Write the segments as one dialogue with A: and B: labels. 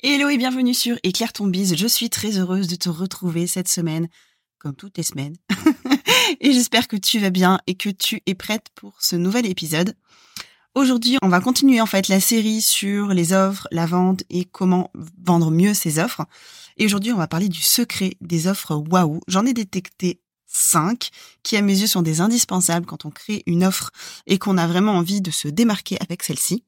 A: Hello et bienvenue sur Éclaire ton bise. Je suis très heureuse de te retrouver cette semaine, comme toutes les semaines. et j'espère que tu vas bien et que tu es prête pour ce nouvel épisode. Aujourd'hui, on va continuer en fait la série sur les offres, la vente et comment vendre mieux ses offres. Et aujourd'hui, on va parler du secret des offres waouh. J'en ai détecté 5 qui à mes yeux sont des indispensables quand on crée une offre et qu'on a vraiment envie de se démarquer avec celle-ci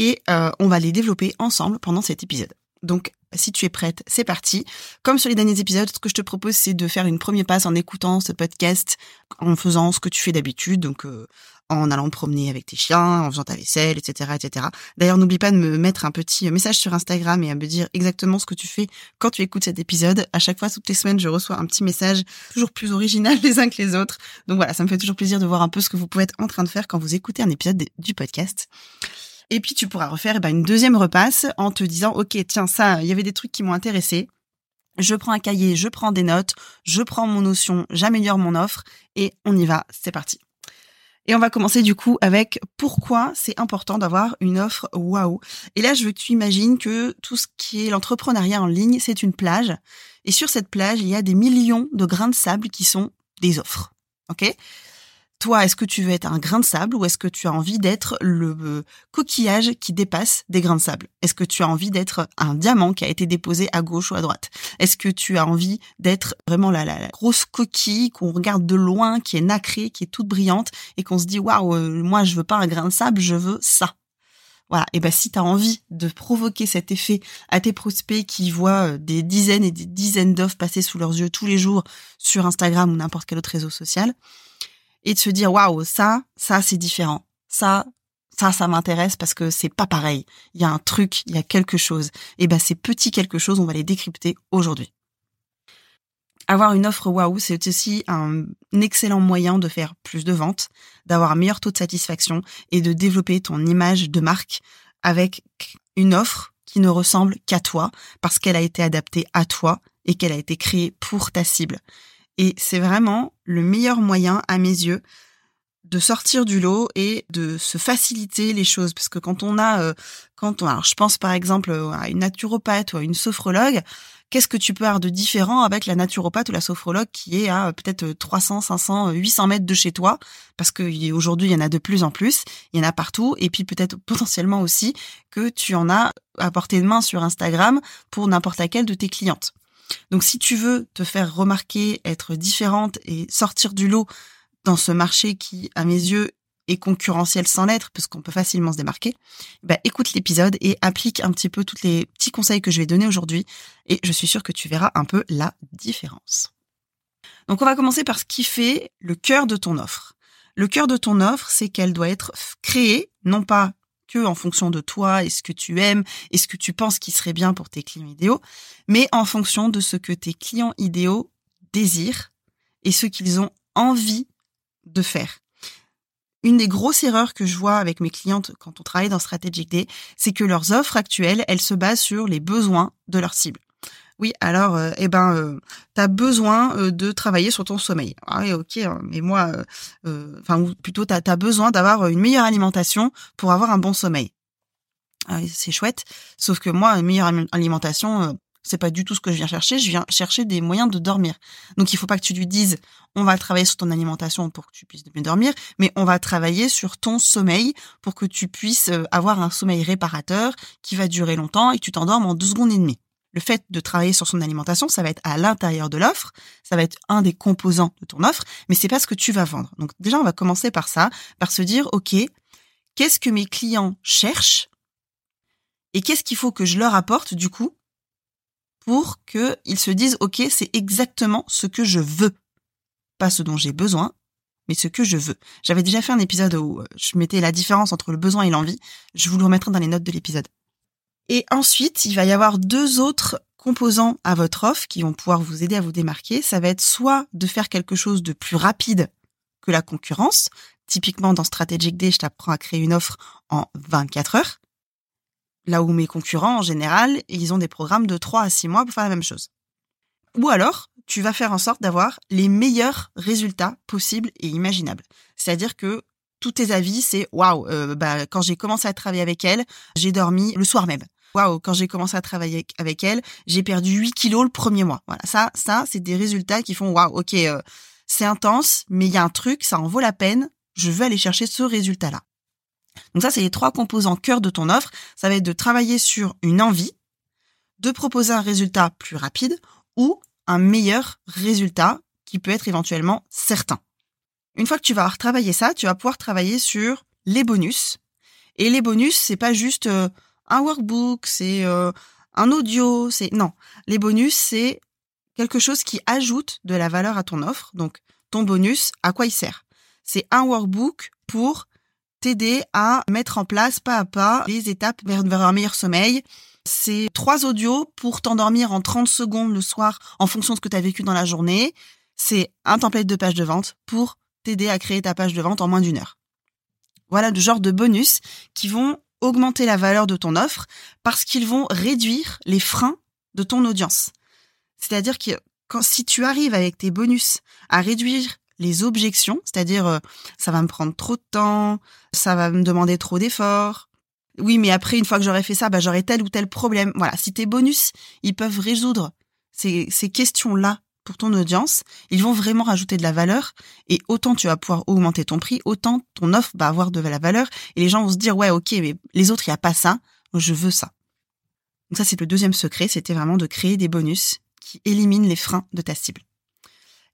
A: et euh, on va les développer ensemble pendant cet épisode. Donc, si tu es prête, c'est parti. Comme sur les derniers épisodes, ce que je te propose, c'est de faire une première passe en écoutant ce podcast, en faisant ce que tu fais d'habitude, donc euh, en allant promener avec tes chiens, en faisant ta vaisselle, etc., etc. D'ailleurs, n'oublie pas de me mettre un petit message sur Instagram et à me dire exactement ce que tu fais quand tu écoutes cet épisode. À chaque fois, toutes les semaines, je reçois un petit message toujours plus original les uns que les autres. Donc voilà, ça me fait toujours plaisir de voir un peu ce que vous pouvez être en train de faire quand vous écoutez un épisode du podcast. Et puis tu pourras refaire eh ben, une deuxième repasse en te disant, OK, tiens, ça, il y avait des trucs qui m'ont intéressé. Je prends un cahier, je prends des notes, je prends mon notion, j'améliore mon offre et on y va, c'est parti. Et on va commencer du coup avec pourquoi c'est important d'avoir une offre waouh. Et là, je veux que tu imagines que tout ce qui est l'entrepreneuriat en ligne, c'est une plage. Et sur cette plage, il y a des millions de grains de sable qui sont des offres. OK? Toi, est-ce que tu veux être un grain de sable ou est-ce que tu as envie d'être le euh, coquillage qui dépasse des grains de sable? Est-ce que tu as envie d'être un diamant qui a été déposé à gauche ou à droite? Est-ce que tu as envie d'être vraiment la, grosse coquille qu'on regarde de loin, qui est nacrée, qui est toute brillante et qu'on se dit waouh, euh, moi je veux pas un grain de sable, je veux ça. Voilà. Et ben si tu as envie de provoquer cet effet à tes prospects qui voient euh, des dizaines et des dizaines d'offres passer sous leurs yeux tous les jours sur Instagram ou n'importe quel autre réseau social, et de se dire waouh ça ça c'est différent. Ça ça ça m'intéresse parce que c'est pas pareil. Il y a un truc il y a quelque chose. Et ben ces petits quelque chose on va les décrypter aujourd'hui. Avoir une offre waouh c'est aussi un excellent moyen de faire plus de ventes d'avoir un meilleur taux de satisfaction et de développer ton image de marque avec une offre qui ne ressemble qu'à toi parce qu'elle a été adaptée à toi et qu'elle a été créée pour ta cible et c'est vraiment le meilleur moyen, à mes yeux, de sortir du lot et de se faciliter les choses. Parce que quand on a, euh, quand on, alors je pense par exemple à une naturopathe ou à une sophrologue, qu'est-ce que tu peux avoir de différent avec la naturopathe ou la sophrologue qui est à peut-être 300, 500, 800 mètres de chez toi? Parce que aujourd'hui, il y en a de plus en plus, il y en a partout, et puis peut-être potentiellement aussi que tu en as à portée de main sur Instagram pour n'importe laquelle de tes clientes. Donc si tu veux te faire remarquer, être différente et sortir du lot dans ce marché qui, à mes yeux, est concurrentiel sans l'être, parce qu'on peut facilement se démarquer, bah, écoute l'épisode et applique un petit peu tous les petits conseils que je vais donner aujourd'hui, et je suis sûre que tu verras un peu la différence. Donc on va commencer par ce qui fait le cœur de ton offre. Le cœur de ton offre, c'est qu'elle doit être créée, non pas que en fonction de toi et ce que tu aimes et ce que tu penses qui serait bien pour tes clients idéaux, mais en fonction de ce que tes clients idéaux désirent et ce qu'ils ont envie de faire. Une des grosses erreurs que je vois avec mes clientes quand on travaille dans Strategic Day, c'est que leurs offres actuelles, elles se basent sur les besoins de leur cible. Oui, alors, euh, eh ben, euh, tu as besoin euh, de travailler sur ton sommeil. Ah oui, ok, hein, mais moi, enfin, plutôt, tu as, besoin d'avoir une meilleure alimentation pour avoir un bon sommeil. Ah c'est chouette, sauf que moi, une meilleure alimentation, c'est pas du tout ce que je viens chercher. Je viens chercher des moyens de dormir. Donc, il faut pas que tu lui dises, on va travailler sur ton alimentation pour que tu puisses mieux dormir, mais on va travailler sur ton sommeil pour que tu puisses avoir un sommeil réparateur qui va durer longtemps et que tu t'endormes en deux secondes et demie le fait de travailler sur son alimentation, ça va être à l'intérieur de l'offre, ça va être un des composants de ton offre, mais c'est pas ce que tu vas vendre. Donc déjà, on va commencer par ça, par se dire, OK, qu'est-ce que mes clients cherchent et qu'est-ce qu'il faut que je leur apporte du coup pour qu'ils se disent, OK, c'est exactement ce que je veux. Pas ce dont j'ai besoin, mais ce que je veux. J'avais déjà fait un épisode où euh, je mettais la différence entre le besoin et l'envie. Je vous le remettrai dans les notes de l'épisode. Et ensuite, il va y avoir deux autres composants à votre offre qui vont pouvoir vous aider à vous démarquer, ça va être soit de faire quelque chose de plus rapide que la concurrence. Typiquement, dans Strategic Day, je t'apprends à créer une offre en 24 heures. Là où mes concurrents, en général, ils ont des programmes de 3 à 6 mois pour faire la même chose. Ou alors, tu vas faire en sorte d'avoir les meilleurs résultats possibles et imaginables. C'est-à-dire que tous tes avis, c'est waouh, euh, bah, quand j'ai commencé à travailler avec elle, j'ai dormi le soir même. Waouh, quand j'ai commencé à travailler avec elle, j'ai perdu 8 kilos le premier mois. Voilà, ça, ça, c'est des résultats qui font waouh, ok, euh, c'est intense, mais il y a un truc, ça en vaut la peine. Je veux aller chercher ce résultat-là. Donc ça, c'est les trois composants cœur de ton offre. Ça va être de travailler sur une envie, de proposer un résultat plus rapide ou un meilleur résultat qui peut être éventuellement certain. Une fois que tu vas avoir travaillé ça, tu vas pouvoir travailler sur les bonus. Et les bonus, c'est pas juste euh, un workbook, c'est euh, un audio, c'est non. Les bonus, c'est quelque chose qui ajoute de la valeur à ton offre. Donc ton bonus, à quoi il sert? C'est un workbook pour t'aider à mettre en place pas à pas les étapes vers, vers un meilleur sommeil. C'est trois audios pour t'endormir en 30 secondes le soir en fonction de ce que tu vécu dans la journée. C'est un template de page de vente pour t'aider à créer ta page de vente en moins d'une heure. Voilà le genre de bonus qui vont augmenter la valeur de ton offre parce qu'ils vont réduire les freins de ton audience. C'est-à-dire que quand, si tu arrives avec tes bonus à réduire les objections, c'est-à-dire euh, ça va me prendre trop de temps, ça va me demander trop d'efforts. Oui, mais après, une fois que j'aurai fait ça, bah, j'aurai tel ou tel problème. Voilà, si tes bonus, ils peuvent résoudre ces, ces questions-là pour ton audience, ils vont vraiment rajouter de la valeur et autant tu vas pouvoir augmenter ton prix, autant ton offre va avoir de la valeur et les gens vont se dire ouais ok mais les autres il y a pas ça, je veux ça. Donc ça c'est le deuxième secret, c'était vraiment de créer des bonus qui éliminent les freins de ta cible.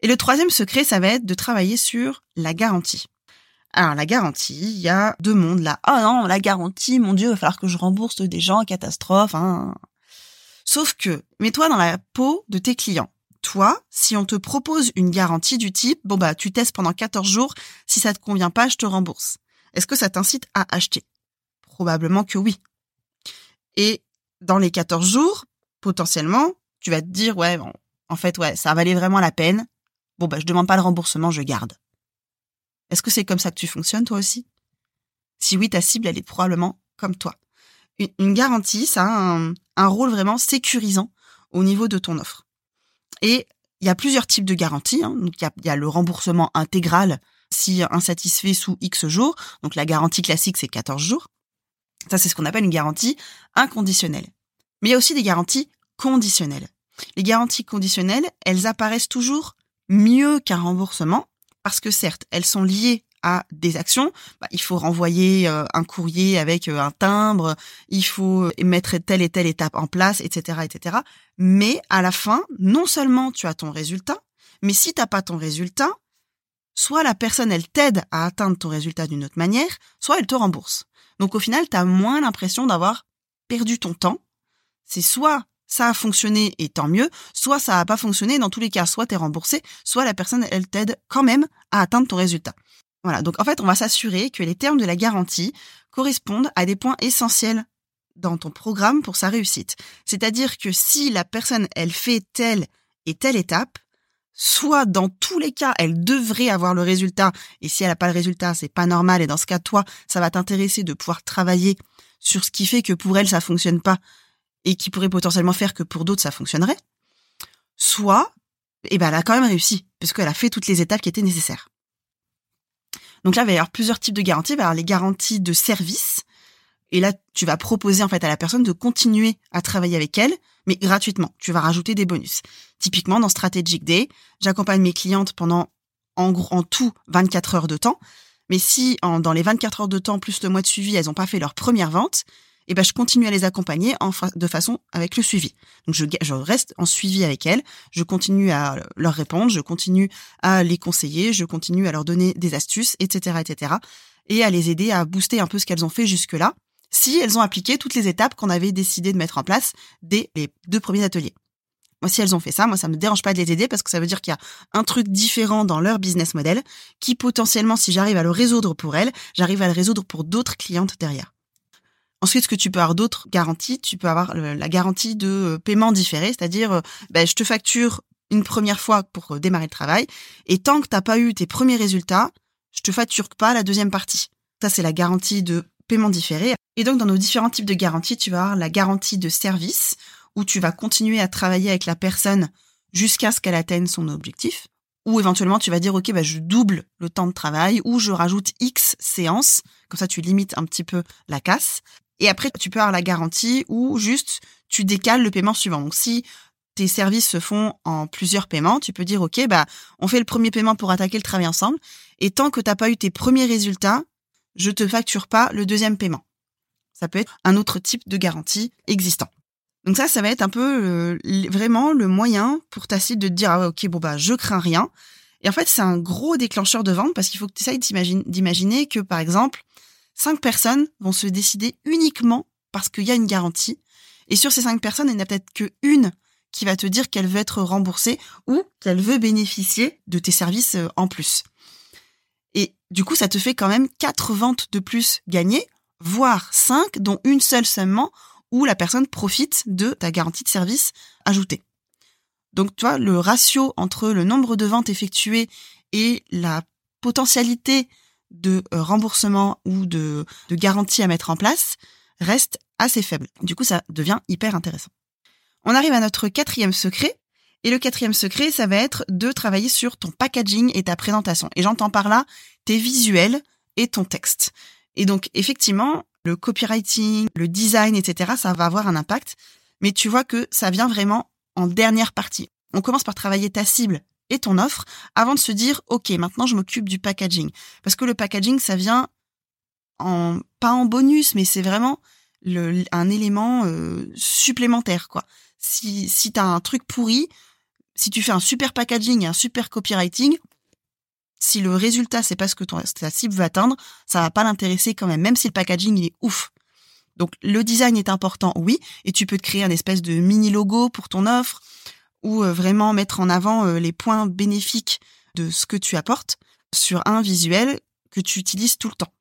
A: Et le troisième secret, ça va être de travailler sur la garantie. Alors la garantie, il y a deux mondes là. Ah non, la garantie, mon Dieu, il va falloir que je rembourse des gens, catastrophe. Hein. Sauf que, mets-toi dans la peau de tes clients toi, si on te propose une garantie du type, bon bah tu testes pendant 14 jours, si ça te convient pas, je te rembourse. Est-ce que ça t'incite à acheter? Probablement que oui. Et dans les 14 jours, potentiellement, tu vas te dire ouais, bon, en fait ouais, ça valait vraiment la peine. Bon bah je demande pas le remboursement, je garde. Est-ce que c'est comme ça que tu fonctionnes toi aussi? Si oui, ta cible elle est probablement comme toi. Une, garantie, ça a un, un rôle vraiment sécurisant au niveau de ton offre. Et il y a plusieurs types de garanties. Hein. Il y, a, le remboursement intégral si insatisfait sous X jours. Donc, la garantie classique, c'est 14 jours. Ça, c'est ce qu'on appelle une garantie inconditionnelle. Mais il y a aussi des garanties conditionnelles. Les garanties conditionnelles, elles apparaissent toujours mieux qu'un remboursement parce que certes, elles sont liées des actions, bah, il faut renvoyer euh, un courrier avec euh, un timbre, il faut mettre telle et telle étape en place, etc., etc. Mais à la fin, non seulement tu as ton résultat, mais si t'as pas ton résultat, soit la personne elle t'aide à atteindre ton résultat d'une autre manière, soit elle te rembourse. Donc au final, tu as moins l'impression d'avoir perdu ton temps. C'est soit ça a fonctionné et tant mieux, soit ça a pas fonctionné, dans tous les cas, soit tu es remboursé, soit la personne elle t'aide quand même à atteindre ton résultat. Donc en fait, on va s'assurer que les termes de la garantie correspondent à des points essentiels dans ton programme pour sa réussite. C'est-à-dire que si la personne, elle fait telle et telle étape, soit dans tous les cas, elle devrait avoir le résultat, et si elle n'a pas le résultat, c'est pas normal, et dans ce cas, toi, ça va t'intéresser de pouvoir travailler sur ce qui fait que pour elle, ça fonctionne pas, et qui pourrait potentiellement faire que pour d'autres, ça fonctionnerait. Soit, eh ben, elle a quand même réussi, puisqu'elle a fait toutes les étapes qui étaient nécessaires. Donc là, il va y avoir plusieurs types de garanties. Les garanties de service. Et là, tu vas proposer en fait à la personne de continuer à travailler avec elle, mais gratuitement. Tu vas rajouter des bonus. Typiquement, dans Strategic Day, j'accompagne mes clientes pendant en, tout 24 heures de temps. Mais si dans les 24 heures de temps plus le mois de suivi, elles n'ont pas fait leur première vente, et eh ben je continue à les accompagner en de façon avec le suivi. Donc je, je reste en suivi avec elles, je continue à leur répondre, je continue à les conseiller, je continue à leur donner des astuces, etc., etc., et à les aider à booster un peu ce qu'elles ont fait jusque là, si elles ont appliqué toutes les étapes qu'on avait décidé de mettre en place dès les deux premiers ateliers. Moi, si elles ont fait ça, moi, ça me dérange pas de les aider parce que ça veut dire qu'il y a un truc différent dans leur business model qui potentiellement, si j'arrive à le résoudre pour elles, j'arrive à le résoudre pour d'autres clientes derrière. Ensuite, ce que tu peux avoir d'autres garanties, tu peux avoir la garantie de paiement différé, c'est-à-dire, ben, je te facture une première fois pour démarrer le travail, et tant que t'as pas eu tes premiers résultats, je te facture pas la deuxième partie. Ça, c'est la garantie de paiement différé. Et donc, dans nos différents types de garanties, tu vas avoir la garantie de service, où tu vas continuer à travailler avec la personne jusqu'à ce qu'elle atteigne son objectif. Ou éventuellement, tu vas dire, OK, bah, je double le temps de travail, ou je rajoute X séances. Comme ça, tu limites un petit peu la casse. Et après, tu peux avoir la garantie ou juste tu décales le paiement suivant. Donc, si tes services se font en plusieurs paiements, tu peux dire, OK, bah, on fait le premier paiement pour attaquer le travail ensemble. Et tant que t'as pas eu tes premiers résultats, je te facture pas le deuxième paiement. Ça peut être un autre type de garantie existant. Donc ça, ça va être un peu euh, vraiment le moyen pour ta cible de te dire ah ok bon bah je crains rien. Et en fait, c'est un gros déclencheur de vente parce qu'il faut que tu essayes d'imaginer que par exemple, cinq personnes vont se décider uniquement parce qu'il y a une garantie. Et sur ces cinq personnes, il n'y en a peut-être que une qui va te dire qu'elle veut être remboursée ou qu'elle veut bénéficier de tes services euh, en plus. Et du coup, ça te fait quand même quatre ventes de plus gagnées, voire cinq, dont une seule seulement où la personne profite de ta garantie de service ajoutée. Donc, tu vois, le ratio entre le nombre de ventes effectuées et la potentialité de euh, remboursement ou de, de garantie à mettre en place reste assez faible. Du coup, ça devient hyper intéressant. On arrive à notre quatrième secret. Et le quatrième secret, ça va être de travailler sur ton packaging et ta présentation. Et j'entends par là tes visuels et ton texte. Et donc, effectivement, le copywriting, le design, etc., ça va avoir un impact. Mais tu vois que ça vient vraiment en dernière partie. On commence par travailler ta cible et ton offre avant de se dire, OK, maintenant je m'occupe du packaging. Parce que le packaging, ça vient en, pas en bonus, mais c'est vraiment un élément euh, supplémentaire, quoi. Si, si t'as un truc pourri, si tu fais un super packaging et un super copywriting, si le résultat c'est pas ce que ta cible veut atteindre, ça va pas l'intéresser quand même, même si le packaging il est ouf. Donc le design est important, oui, et tu peux te créer un espèce de mini logo pour ton offre ou euh, vraiment mettre en avant euh, les points bénéfiques de ce que tu apportes sur un visuel que tu utilises tout le temps.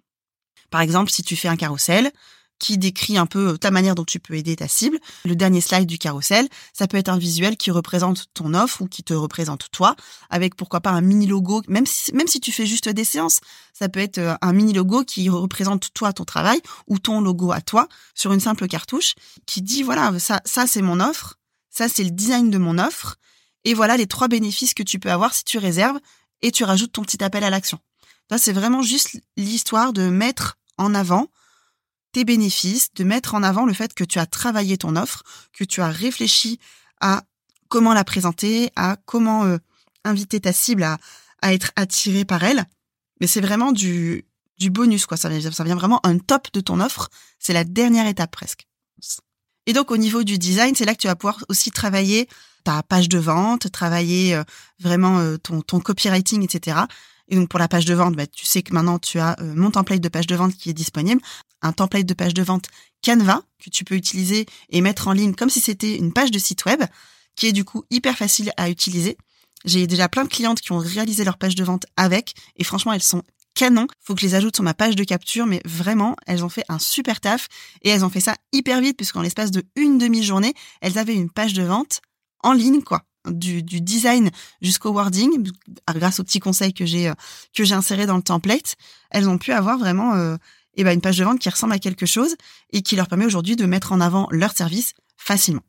A: Par exemple, si tu fais un carrousel, qui décrit un peu ta manière dont tu peux aider ta cible. Le dernier slide du carrousel, ça peut être un visuel qui représente ton offre ou qui te représente toi, avec pourquoi pas un mini logo, même si, même si tu fais juste des séances, ça peut être euh, un mini logo qui représente toi, ton travail, ou ton logo à toi, sur une simple cartouche, qui dit, voilà, ça, ça c'est mon offre, ça c'est le design de mon offre, et voilà les trois bénéfices que tu peux avoir si tu réserves et tu rajoutes ton petit appel à l'action. Là, c'est vraiment juste l'histoire de mettre en avant tes bénéfices, de mettre en avant le fait que tu as travaillé ton offre, que tu as réfléchi à comment la présenter, à comment euh, inviter ta cible à, à être attirée par elle. Mais c'est vraiment du, du bonus, quoi. Ça ça vient vraiment un top de ton offre. C'est la dernière étape presque. Et donc au niveau du design, c'est là que tu vas pouvoir aussi travailler ta page de vente, travailler euh, vraiment euh, ton, copywriting, etc. Et donc pour la page de vente, bah, tu sais que maintenant tu as euh, mon template de page de vente qui est disponible, un template de page de vente Canva que tu peux utiliser et mettre en ligne comme si c'était une page de site web, qui est du coup hyper facile à utiliser. J'ai déjà plein de clientes qui ont réalisé leur page de vente avec, et franchement elles sont canon. Faut que je les ajoute sur ma page de capture, mais vraiment, elles ont fait un super taf et elles ont fait ça hyper vite puisqu'en l'espace de une demi-journée, elles avaient une page de vente en ligne, quoi du, design jusqu'au wording, grâce aux petits conseils que j'ai euh, que j'ai insérés dans le template, elles ont pu avoir vraiment euh, eh ben une page de vente qui ressemble à quelque chose et qui leur permet aujourd'hui de mettre en avant leur service facilement.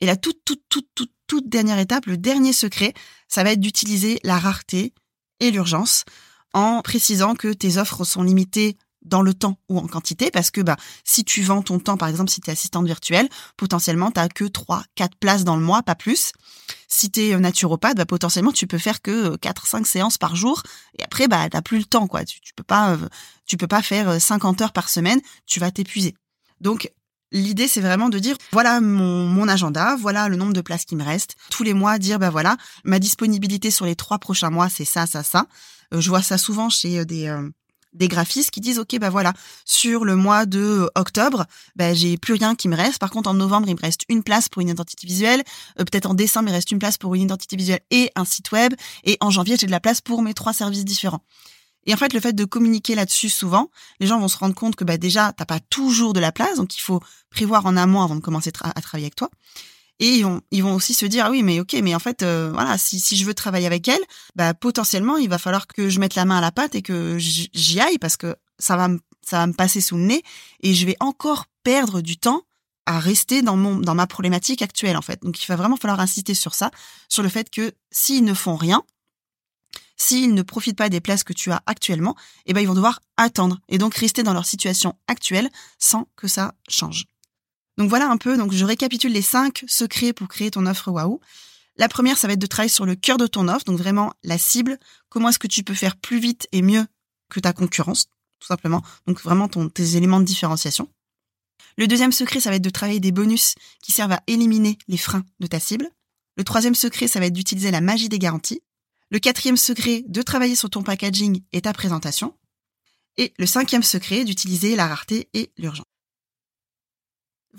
A: Et la toute toute toute toute toute dernière étape, le dernier secret, ça va être d'utiliser la rareté et l'urgence en précisant que tes offres sont limitées dans le temps ou en quantité parce que bah si tu vends ton temps par exemple si tu es assistante virtuelle potentiellement tu que 3 4 places dans le mois pas plus. Si tu es naturopathe bah potentiellement tu peux faire que 4 5 séances par jour et après bah t'as plus le temps quoi. Tu, tu peux pas euh, tu peux pas faire 50 euh, heures par semaine tu vas t'épuiser. Donc L'idée, c'est vraiment de dire, voilà mon, mon agenda, voilà le nombre de places qui me reste. Tous les mois, dire, bah voilà, ma disponibilité sur les trois prochains mois, c'est ça, ça, ça. Euh, je vois ça souvent chez des, des graphistes qui disent ok bah voilà sur le mois de euh, octobre bah j'ai plus rien qui me reste par contre en novembre il me reste une place pour une identité visuelle euh, peut-être en décembre il reste une place pour une identité visuelle et un site web et en janvier j'ai de la place pour mes trois services différents Et en fait, le fait de communiquer là-dessus souvent, les gens vont se rendre compte que bah déjà, t'as pas toujours de la place, donc il faut prévoir en amont avant de commencer à travailler avec toi. Et ils vont, aussi se dire ah oui mais ok mais en fait euh, voilà si, je veux travailler avec elle bah potentiellement il va falloir que je mette la main à la pâte et que j'y aille parce que ça va me ça va me passer sous le nez et je vais encore perdre du temps à rester dans mon dans ma problématique actuelle en fait donc il va vraiment falloir insister sur ça sur le fait que s'ils ne font rien s'ils ne profitent pas des places que tu as actuellement, eh ben ils vont devoir attendre et donc rester dans leur situation actuelle sans que ça change. Donc voilà un peu, donc je récapitule les cinq secrets pour créer ton offre waouh. La première, ça va être de travailler sur le cœur de ton offre, donc vraiment la cible. Comment est-ce que tu peux faire plus vite et mieux que ta concurrence, tout simplement. Donc vraiment tes éléments de différenciation. Le deuxième secret, ça va être de travailler des bonus qui servent à éliminer les freins de ta cible. Le troisième secret, ça va être d'utiliser la magie des garanties. Le quatrième secret, de travailler sur ton packaging et ta présentation. Et le cinquième secret, d'utiliser la rareté et l'urgence.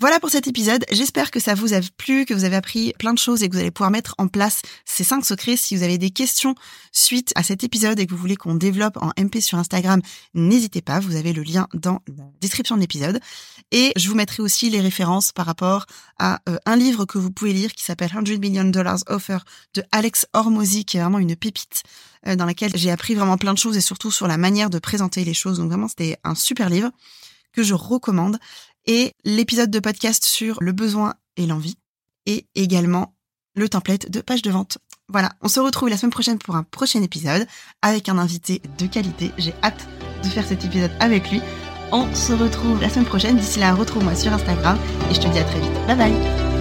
A: Voilà pour cet épisode. J'espère que ça vous a plu, que vous avez appris plein de choses et que vous allez pouvoir mettre en place ces cinq secrets. Si vous avez des questions suite à cet épisode et que vous voulez qu'on développe en MP sur Instagram, n'hésitez pas. Vous avez le lien dans la description de l'épisode. Et je vous mettrai aussi les références par rapport à euh, un livre que vous pouvez lire qui s'appelle 100 Million Dollars Offer de Alex Hormozy, qui est vraiment une pépite euh, dans laquelle j'ai appris vraiment plein de choses et surtout sur la manière de présenter les choses. Donc vraiment, c'était un super livre que je recommande et l'épisode de podcast sur le besoin et l'envie et également le template de page de vente. Voilà, on se retrouve la semaine prochaine pour un prochain épisode avec un invité de qualité. J'ai hâte de faire cet épisode avec lui. On se retrouve la semaine prochaine. D'ici là, retrouve-moi sur Instagram et je te dis à très vite. Bye bye